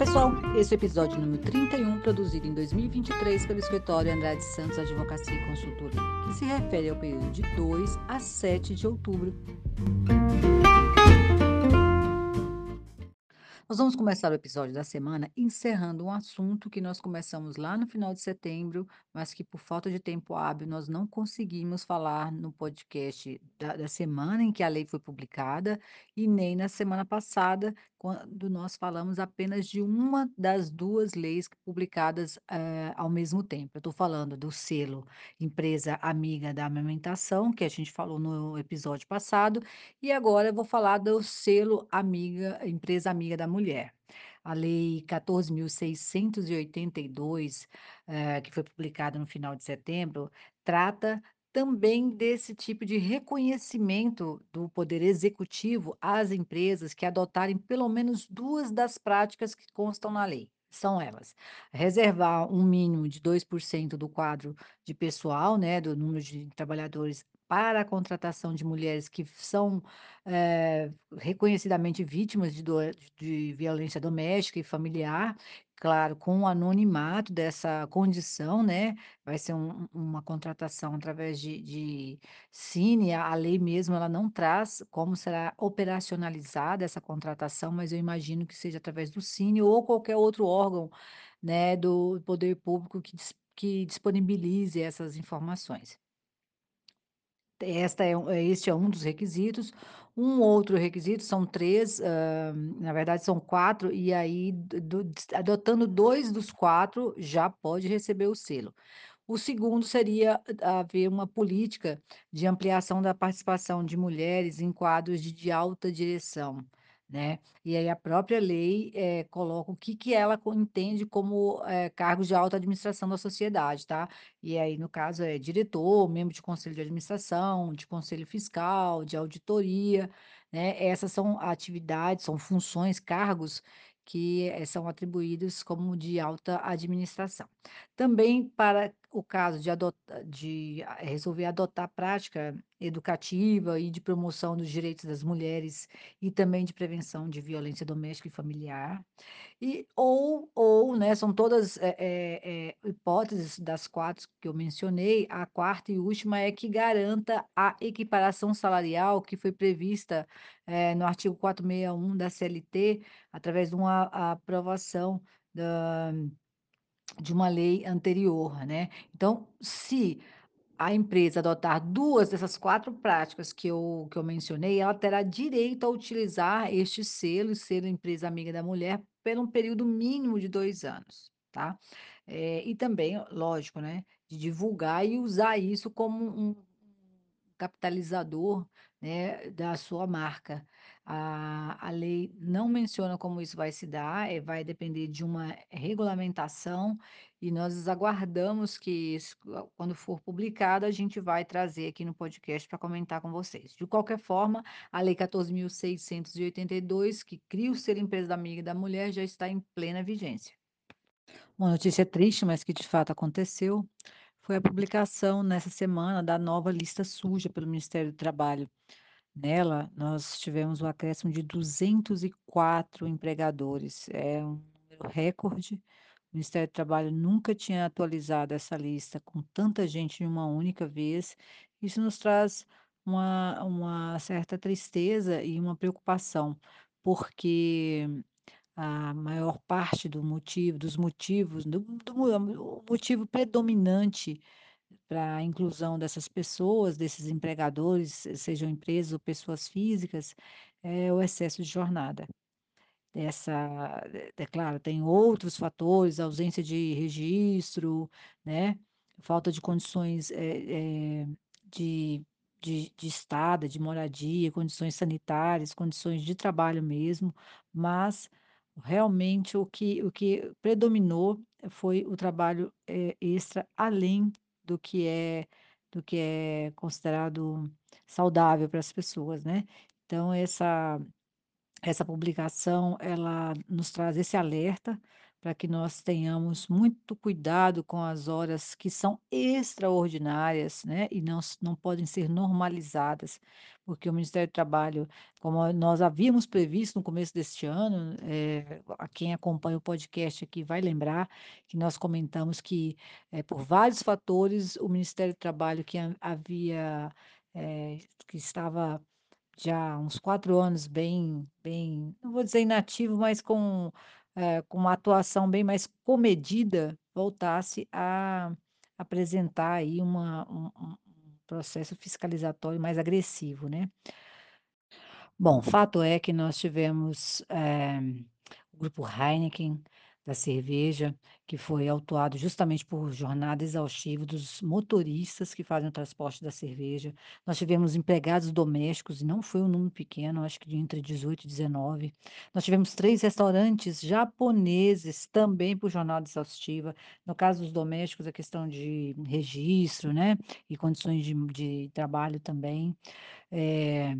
pessoal, esse é o episódio número 31, produzido em 2023 pelo escritório Andrade Santos Advocacia e Consultoria, que se refere ao período de 2 a 7 de outubro. Nós vamos começar o episódio da semana encerrando um assunto que nós começamos lá no final de setembro, mas que por falta de tempo hábil nós não conseguimos falar no podcast da, da semana em que a lei foi publicada e nem na semana passada, quando nós falamos apenas de uma das duas leis publicadas eh, ao mesmo tempo. Eu estou falando do selo Empresa Amiga da Amamentação, que a gente falou no episódio passado, e agora eu vou falar do selo Amiga, Empresa Amiga da Mulher. A Lei 14.682, eh, que foi publicada no final de setembro, trata também desse tipo de reconhecimento do poder executivo às empresas que adotarem pelo menos duas das práticas que constam na lei. São elas: reservar um mínimo de 2% do quadro de pessoal, né, do número de trabalhadores para a contratação de mulheres que são eh, reconhecidamente vítimas de, do- de violência doméstica e familiar, claro, com o anonimato dessa condição, né? Vai ser um- uma contratação através de, de Cine, a lei mesmo ela não traz como será operacionalizada essa contratação, mas eu imagino que seja através do Cine ou qualquer outro órgão, né, do poder público que, que disponibilize essas informações. Esta é é este é um dos requisitos. Um outro requisito são 3, hã, na verdade são 4, e aí do do adotando 2 dos 4 já pode receber o selo. O segundo seria haver uma política de ampliação da participação de mulheres em quadros de de alta direção, né. E aí a própria lei, eh, coloca o que que ela entende como, eh, cargos de alta administração da sociedade, tá. E aí no caso é diretor, membro de conselho de administração, de conselho fiscal, de auditoria, né. Essas são atividades, são funções, cargos que, eh, são atribuídos como de alta administração. Também para o caso de de a resolver adotar prática educativa e de promoção dos direitos das mulheres e também de prevenção de violência doméstica e familiar. E ou ou, né, são todas, eh eh, hipóteses das 4 que eu mencionei, a quarta e última é que garanta a equiparação salarial que foi prevista, eh, no artigo 461 da CLT, através de uma aprovação da de uma lei anterior, né. Então, se a empresa adotar 2 dessas 4 práticas que eu que eu mencionei, ela terá direito a utilizar este selo, selo Empresa Amiga da Mulher, por um período mínimo de 2 anos, tá. Eh, e também, lógico, né, de divulgar e usar isso como um capitalizador, né, da sua marca. A a lei não menciona como isso vai se dar, eh, vai depender de uma regulamentação e nós aguardamos que isso quando for publicado, a gente vai trazer aqui no podcast para comentar com vocês. De qualquer forma, a lei 14.682, que cria o Ser Empresa da Amiga da Mulher, já está em plena vigência. Uma notícia triste, mas que de fato aconteceu, foi a publicação nessa semana da nova lista suja pelo Ministério do Trabalho. Nela, nós tivemos o acréscimo de 204 empregadores, é um número recorde. O Ministério do Trabalho nunca tinha atualizado essa lista com tanta gente em uma única vez. Isso nos traz uma, uma certa tristeza e uma preocupação, porque a maior parte do motivo, dos motivos, do, do o motivo predominante para a inclusão dessas pessoas, desses empregadores, se- sejam empresas ou pessoas físicas, é o excesso de jornada. Essa, é é claro, tem outros fatores, ausência de registro, né, falta de condições, eh eh, de de de estada, de moradia, condições sanitárias, condições de trabalho mesmo, mas realmente o que o que predominou foi o trabalho, eh, extra, além do que é do que é considerado saudável para as pessoas, né. Então essa essa publicação, ela nos traz esse alerta, para que nós tenhamos muito cuidado com as horas que são extraordinárias, né, e não não podem ser normalizadas, porque o Ministério do Trabalho, como nós havíamos previsto no começo deste ano, eh, a quem acompanha o podcast aqui vai lembrar que nós comentamos que, eh, por vários fatores, o Ministério do Trabalho que ha havia, eh, que estava já uns 4 anos bem bem, não vou dizer inativo, mas com, eh, com uma atuação bem mais comedida, voltasse a apresentar aí uma um um processo fiscalizatório mais agressivo, né. Bom, fato é que nós tivemos, eh, o grupo Heineken, da cerveja, que foi autuado justamente por jornada exaustiva dos motoristas que fazem o transporte da cerveja. Nós tivemos empregados domésticos, e não foi um número pequeno, acho que de entre 18 e 19. Nós tivemos 3 restaurantes japoneses, também por jornada exaustiva. No caso dos domésticos, a questão de registro, né, e condições de de trabalho também. Eh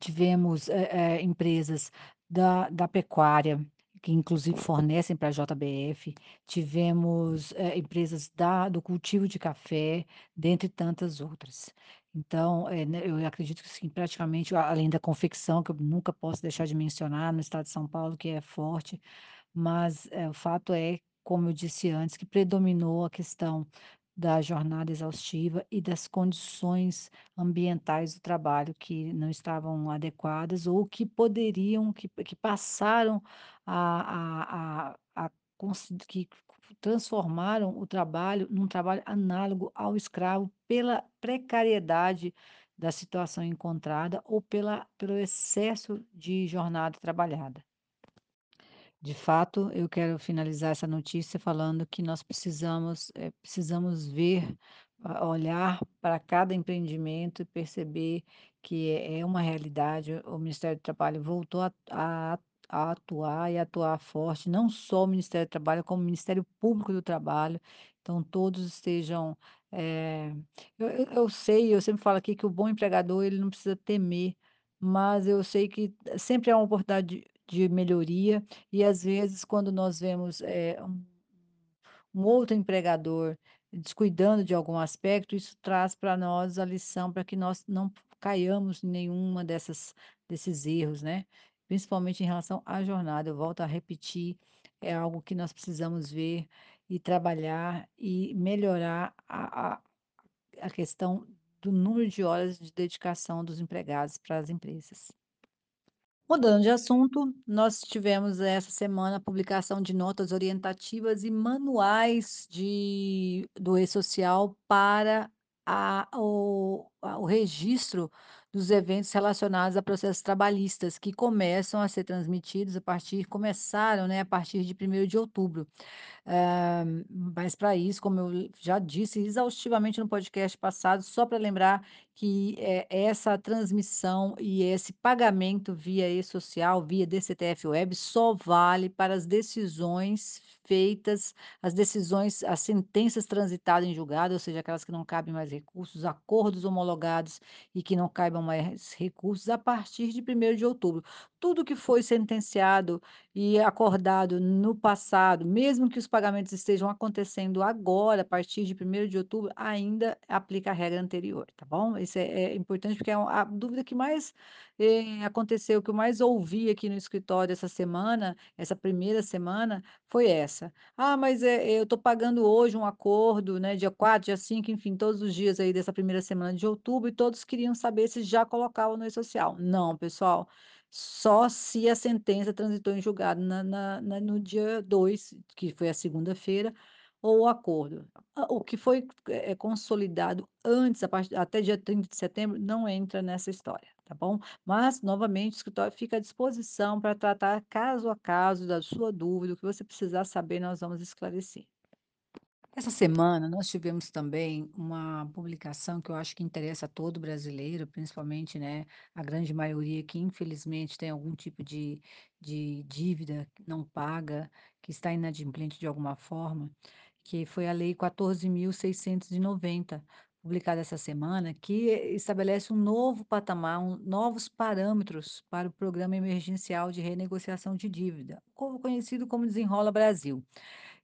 Tivemos, eh eh, empresas da da pecuária, que inclusive fornecem para a JBF, tivemos, eh, empresas da do cultivo de café, dentre tantas outras. Então, né, eu acredito que sim, praticamente, além da confecção, que eu nunca posso deixar de mencionar, no estado de São Paulo, que é forte, mas, eh, o fato é, como eu disse antes, que predominou a questão da jornada exaustiva e das condições ambientais do trabalho que não estavam adequadas ou que poderiam, que que passaram a a a que transformaram o trabalho num trabalho análogo ao escravo pela precariedade da situação encontrada ou pela pelo excesso de jornada trabalhada. De fato, eu quero finalizar essa notícia falando que nós precisamos, eh, precisamos ver, a olhar para cada empreendimento e perceber que é é uma realidade. O Ministério do Trabalho voltou a a a atuar e atuar forte, não só o Ministério do Trabalho, como o Ministério Público do Trabalho. Então todos estejam, eh, eu eu eu sei, eu sempre falo aqui que o bom empregador ele não precisa temer, mas eu sei que sempre há uma oportunidade de de melhoria e às vezes quando nós vemos, eh, um um outro empregador descuidando de algum aspecto, isso traz para nós a lição para que nós não caiamos em nenhuma dessas desses erros, né. Principalmente em relação à jornada, eu volto a repetir, é algo que nós precisamos ver e trabalhar e melhorar a a a questão do número de horas de dedicação dos empregados para as empresas. Mudando de assunto, nós tivemos essa semana a publicação de notas orientativas e manuais de do E-Social para a o o registro dos eventos relacionados a processos trabalhistas, que começam a ser transmitidos a partir começaram, né, a partir de primeiro de outubro. Eh, mas para isso, como eu já disse exaustivamente no podcast passado, só para lembrar que, eh, essa transmissão e esse pagamento via e-social, via DCTF Web, só vale para as decisões feitas, as decisões, as sentenças transitadas em julgado, ou seja, aquelas que não cabem mais recursos, acordos homologados e que não caibam mais recursos, a partir de primeiro de outubro. Tudo que foi sentenciado e acordado no passado, mesmo que os pagamentos estejam acontecendo agora, a partir de primeiro de outubro, ainda aplica a regra anterior, tá bom? Isso é é importante, porque é a dúvida que mais, eh, aconteceu, que eu mais ouvi aqui no escritório essa semana, essa primeira semana, foi essa: "Ah, mas, eh, eu estou pagando hoje um acordo, né, dia 4, dia 5, enfim, todos os dias aí dessa primeira semana de outubro", e todos queriam saber se já colocavam no e-social. Não, pessoal, só se a sentença transitou em julgado na na na no dia 2, que foi a segunda-feira, ou o acordo. O que foi, eh, consolidado antes, a partir até dia 30 de setembro, não entra nessa história, tá bom? Mas, novamente, o escritório fica à disposição para tratar caso a caso da sua dúvida, o que você precisar saber, nós vamos esclarecer. Essa semana nós tivemos também uma publicação que eu acho que interessa a todo brasileiro, principalmente, né, a grande maioria que infelizmente tem algum tipo de de dívida não paga, que está inadimplente de alguma forma, que foi a lei 14.690, publicada essa semana, que estabelece um novo patamar, um novos parâmetros para o Programa Emergencial de Renegociação de Dívida, conhecido como Desenrola Brasil.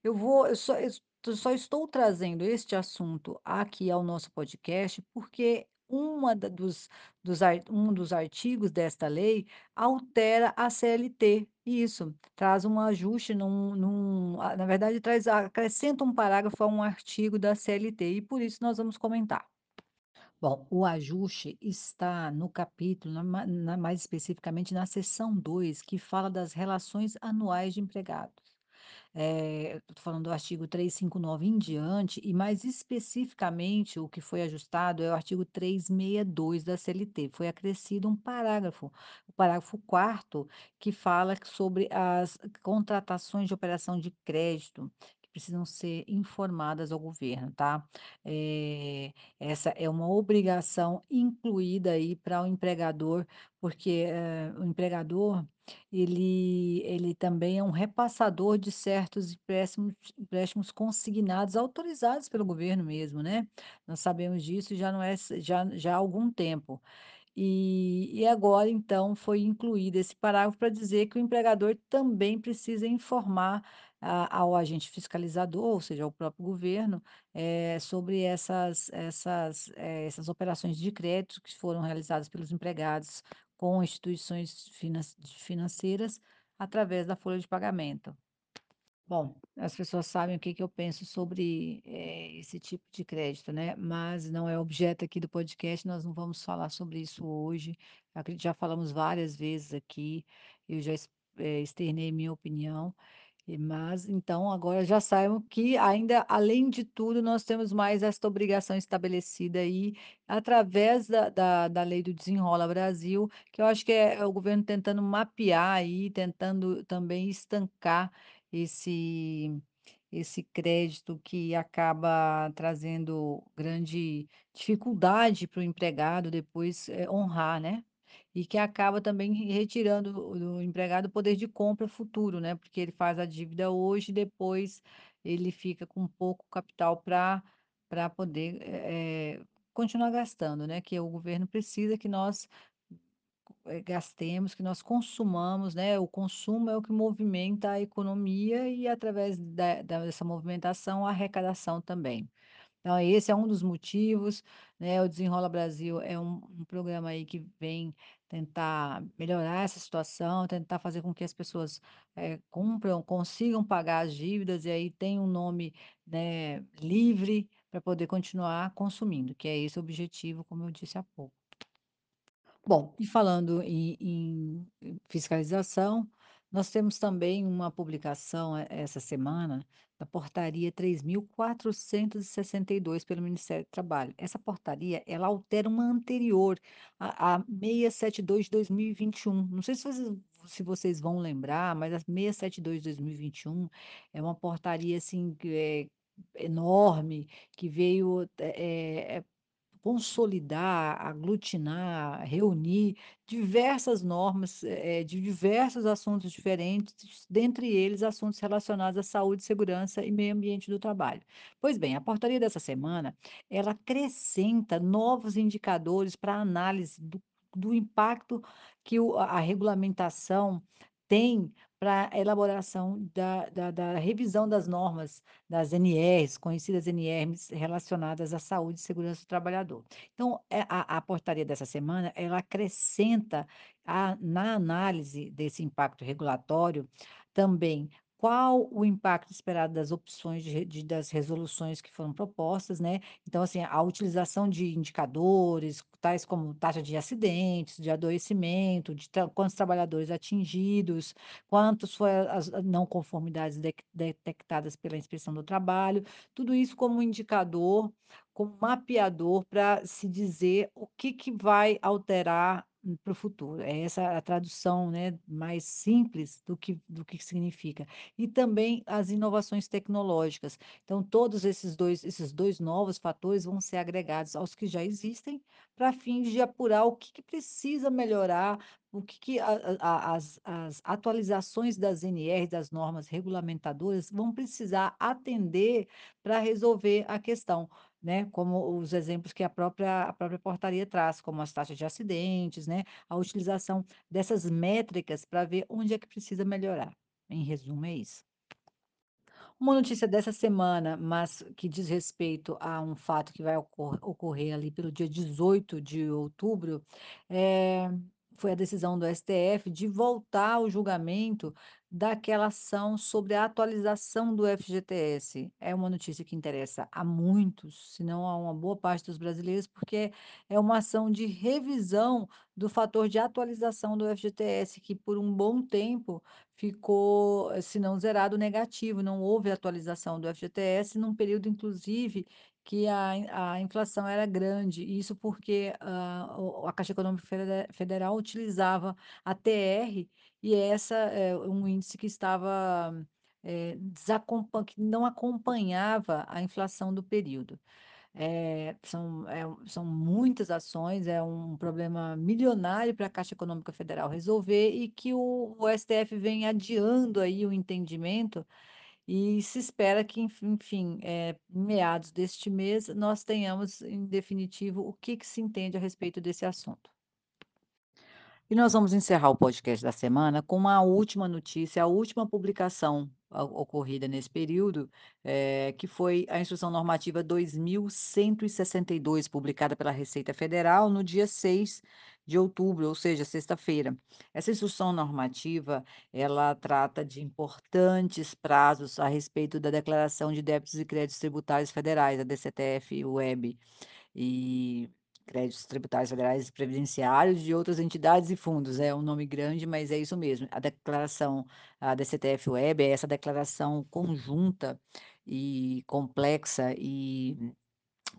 Eu vou eu só eu só estou trazendo este assunto aqui ao nosso podcast, porque uma da dos dos um dos artigos desta lei altera a CLT. Isso, traz um ajuste num num na verdade traz acrescenta um parágrafo a um artigo da CLT, e por isso nós vamos comentar. Bom, o ajuste está no capítulo, na na mais especificamente na seção 2, que fala das relações anuais de empregados. Eh, eu tô falando do artigo 359 em diante, e mais especificamente o que foi ajustado é o artigo 362 da CLT. Foi acrescido um parágrafo, o parágrafo quarto que fala sobre as contratações de operação de crédito precisam ser informadas ao governo, tá? Eh, essa é uma obrigação incluída aí para o empregador, porque, eh, o empregador ele ele também é um repassador de certos empréstimos empréstimos consignados, autorizados pelo governo mesmo, né. Nós sabemos disso já não é já já há algum tempo. E e agora, então, foi incluído esse parágrafo para dizer que o empregador também precisa informar a ao agente fiscalizador, ou seja, ao próprio governo, eh, sobre essas essas, eh, essas operações de crédito que foram realizadas pelos empregados com instituições finan financeiras através da folha de pagamento. Bom, as pessoas sabem o que que eu penso sobre, eh, esse tipo de crédito, né, mas não é objeto aqui do podcast, nós não vamos falar sobre isso hoje. Acre já falamos várias vezes aqui, eu já eh, externei minha opinião, mas então agora já saibam que ainda, além de tudo, nós temos mais esta obrigação estabelecida aí, através da da da lei do Desenrola Brasil, que eu acho que é é o governo tentando mapear aí, tentando também estancar esse esse crédito que acaba trazendo grande dificuldade para o empregado depois, eh, honrar, né. E que acaba também retirando do do empregado o poder de compra futuro, né, porque ele faz a dívida hoje e depois ele fica com pouco capital para para poder, eh, continuar gastando, né, que o governo precisa que nós gastemos, que nós consumamos, né, o consumo é o que movimenta a economia e através da dessa movimentação, a arrecadação também. Então esse é um dos motivos, né, o Desenrola Brasil é um um programa aí que vem tentar melhorar essa situação, tentar fazer com que as pessoas, eh, cumpram, consigam pagar as dívidas e aí tem um nome, né, livre para poder continuar consumindo, que é esse o objetivo, como eu disse há pouco. Bom, e falando em em fiscalização, nós temos também uma publicação, eh, essa semana, da Portaria 3.462 pelo Ministério do Trabalho. Essa portaria, ela altera uma anterior, a a 672 de 2021. Não sei se vocês se vocês vão lembrar, mas a 672 de 2021 é uma portaria, assim, que é enorme, que veio, eh Consolidar, aglutinar, reunir diversas normas, eh, de diversos assuntos diferentes, dentre eles assuntos relacionados à saúde, segurança e meio ambiente do trabalho. Pois bem, a portaria dessa semana, ela acrescenta novos indicadores para análise do do impacto que o a regulamentação tem para a elaboração da da da revisão das normas das NRs, conhecidas NRs relacionadas à saúde e segurança do trabalhador. Então, eh, a a portaria dessa semana, ela acrescenta a na análise desse impacto regulatório, também qual o impacto esperado das opções de de das resoluções que foram propostas, né. Então, assim, a utilização de indicadores, tais como taxa de acidentes, de adoecimento, de quantos trabalhadores atingidos, Quantos foi as não conformidades dec detectadas pela inspeção do trabalho, tudo isso como indicador, como mapeador para se dizer o que que vai alterar para o futuro. É essa a tradução, né, mais simples do que do que significa. E também as inovações tecnológicas. Então todos esses 2 esses 2 novos fatores vão ser agregados aos que já existem, para fins de apurar o que que precisa melhorar o que que a a as as atualizações das NRs, das normas regulamentadoras, vão precisar atender para resolver a questão, né, como os exemplos que a própria a própria portaria traz, como as taxas de acidentes, né, a utilização dessas métricas para ver onde é que precisa melhorar. Em resumo, é isso. Uma notícia dessa semana, mas que diz respeito a um fato que vai ocor ocorrer ali pelo dia 18 de outubro, eh, foi a decisão do STF de voltar o julgamento daquela ação sobre a atualização do FGTS. É uma notícia que interessa a muitos, se não a uma boa parte dos brasileiros, porque é uma ação de revisão do fator de atualização do FGTS, que por um bom tempo ficou, eh, se não zerado, negativo, não houve atualização do FGTS num período inclusive que a a inflação era grande, isso porque, o a Caixa Econômica Fede Federal utilizava a TR e essa é um índice que estava, desacompan que não acompanhava a inflação do período. Eh, são é são muitas ações, é um problema milionário para a Caixa Econômica Federal resolver e que o o STF vem adiando aí o entendimento, e se espera que enf enfim, eh, meados deste mês, nós tenhamos em definitivo o que que se entende a respeito desse assunto. E nós vamos encerrar o podcast da semana com uma última notícia, a última publicação ocorrida nesse período, eh, que foi a Instrução Normativa 2162, publicada pela Receita Federal no dia 6 de outubro, ou seja, sexta-feira. Essa instrução normativa, ela trata de importantes prazos a respeito da declaração de débitos e créditos tributários federais, a DCTF-UEB e créditos tributários federais e previdenciários de outras entidades e fundos. É um nome grande, mas é isso mesmo. A declaração, a DCTF-UEB é essa declaração conjunta e complexa e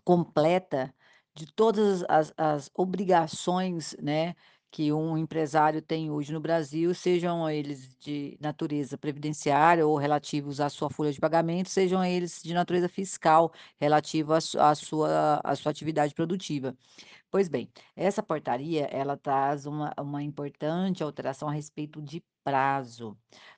completa de todas as as obrigações, né, que um empresário tem hoje no Brasil, sejam eles de natureza previdenciária ou relativos à sua folha de pagamento, sejam eles de natureza fiscal, relativo à su à sua à sua atividade produtiva. Pois bem, essa portaria, ela traz uma uma importante alteração a respeito de prazo.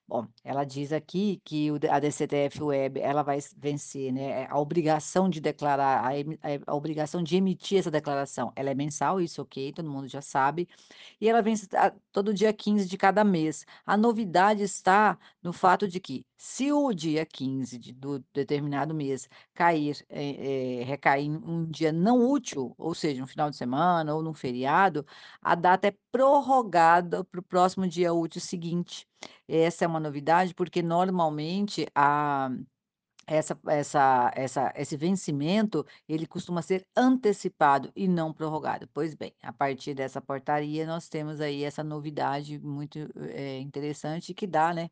Bom, ela diz aqui que a DCTF-UEB, ela vai vencer, né, eh, a obrigação de declarar, a emi a obrigação de emitir essa declaração, ela é mensal, isso ok, todo mundo já sabe, e ela vence a todo dia 15 de cada mês. A novidade está no fato de que, se o dia 15 de do determinado mês cair, eh eh, recair em um dia não útil, ou seja, um final de semana ou num feriado, a data é prorrogada para o próximo dia útil seguinte. Essa é uma novidade, porque normalmente a essa essa essa esse vencimento, ele costuma ser antecipado e não prorrogado. Pois bem, a partir dessa portaria, nós temos aí essa novidade muito, eh, interessante que dá, né,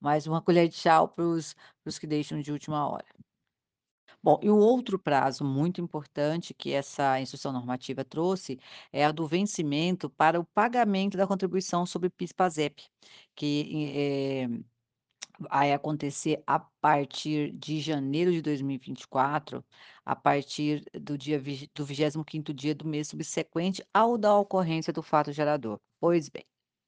mais uma colher de chá para os que deixam de última hora. Bom, e o outro prazo muito importante que essa instrução normativa trouxe, é a do vencimento para o pagamento da contribuição sobre PIS/PASEP, que eh, vai acontecer a partir de janeiro de 2024, a partir do dia do 25º dia do mês subsequente ao da ocorrência do fato gerador. Pois bem,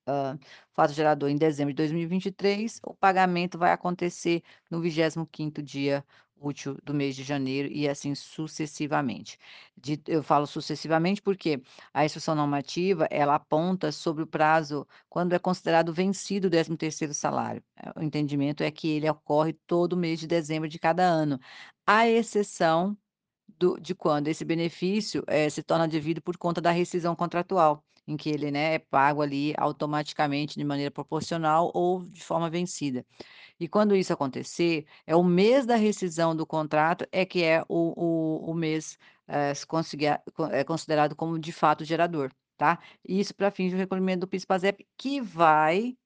hã, fato gerador em dezembro de 2023, o pagamento vai acontecer no 25º dia útil do mês de janeiro e assim sucessivamente. De eu falo sucessivamente, porque a instrução normativa, ela aponta sobre o prazo quando é considerado vencido o 13º salário. Eh, o entendimento é que ele ocorre todo mês de dezembro de cada ano, à exceção do de quando esse benefício, eh, se torna devido por conta da rescisão contratual, em que ele, né, é pago ali automaticamente de maneira proporcional ou de forma vencida. E quando isso acontecer, é o mês da rescisão do contrato é que é o o o mês, co é considerado como de fato gerador, tá. Isso para fins de recolhimento do PIS/PASEP, que vai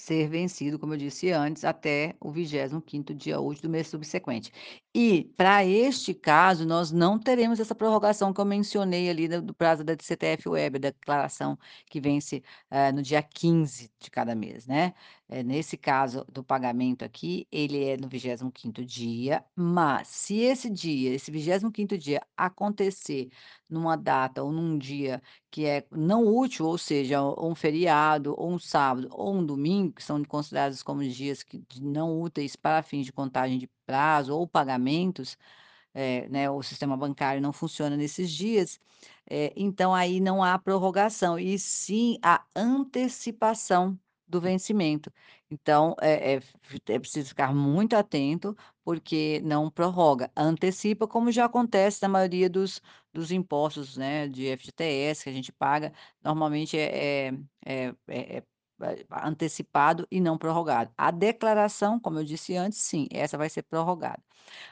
ser vencido, como eu disse antes, até o 25º dia útil do mês subsequente. E, para este caso, nós não teremos essa prorrogação que eu mencionei ali do prazo da DCTF-UEB, da declaração que vence, eh, no dia 15 de cada mês, né. Eh, nesse caso do pagamento aqui, ele é no 25º dia, mas se esse dia, esse 25º dia acontecer numa data ou num dia que é não útil, ou seja, um feriado, ou um sábado, ou um domingo, que são considerados como dias que não úteis para fins de contagem de prazo ou pagamentos, eh, né, o sistema bancário não funciona nesses dias, eh, então aí não há prorrogação, e sim a antecipação do vencimento. Então, é é é preciso ficar muito atento, porque não prorroga, antecipa, como já acontece na maioria dos dos impostos, né, de FGTS que a gente paga, normalmente é é é é é antecipado e não prorrogado. A declaração, como eu disse antes, sim, essa vai ser prorrogada.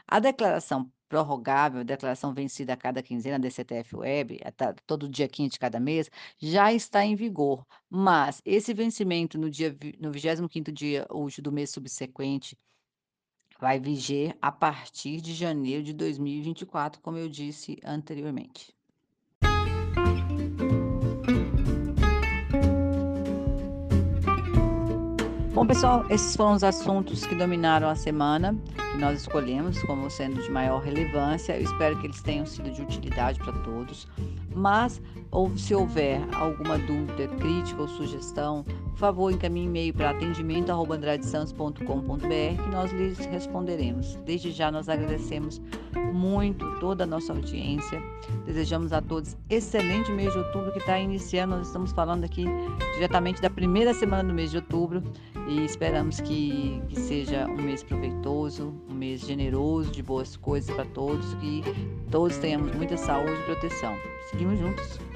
A declaração prorrogável, declaração vencida a cada quinzena, DCTF-Web, a ta todo dia 15 de cada mês, já está em vigor, mas esse vencimento no dia no 25º dia útil do mês subsequente, vai viger a partir de janeiro de 2024, como eu disse anteriormente. Bom pessoal, esses foram os assuntos que dominaram a semana, que nós escolhemos como sendo de maior relevância, eu espero que eles tenham sido de utilidade para todos, mas ou se houver alguma dúvida, crítica ou sugestão, por favor encaminhe e-mail para atendimento@andradesantos.com.br que nós lhes responderemos. Desde já nós agradecemos muito toda a nossa audiência, desejamos a todos excelente mês de outubro que está iniciando, nós estamos falando aqui diretamente da primeira semana do mês de outubro, e esperamos que que seja um mês proveitoso, um mês generoso de boas coisas para todos, que todos tenhamos muita saúde e proteção. Seguimos juntos.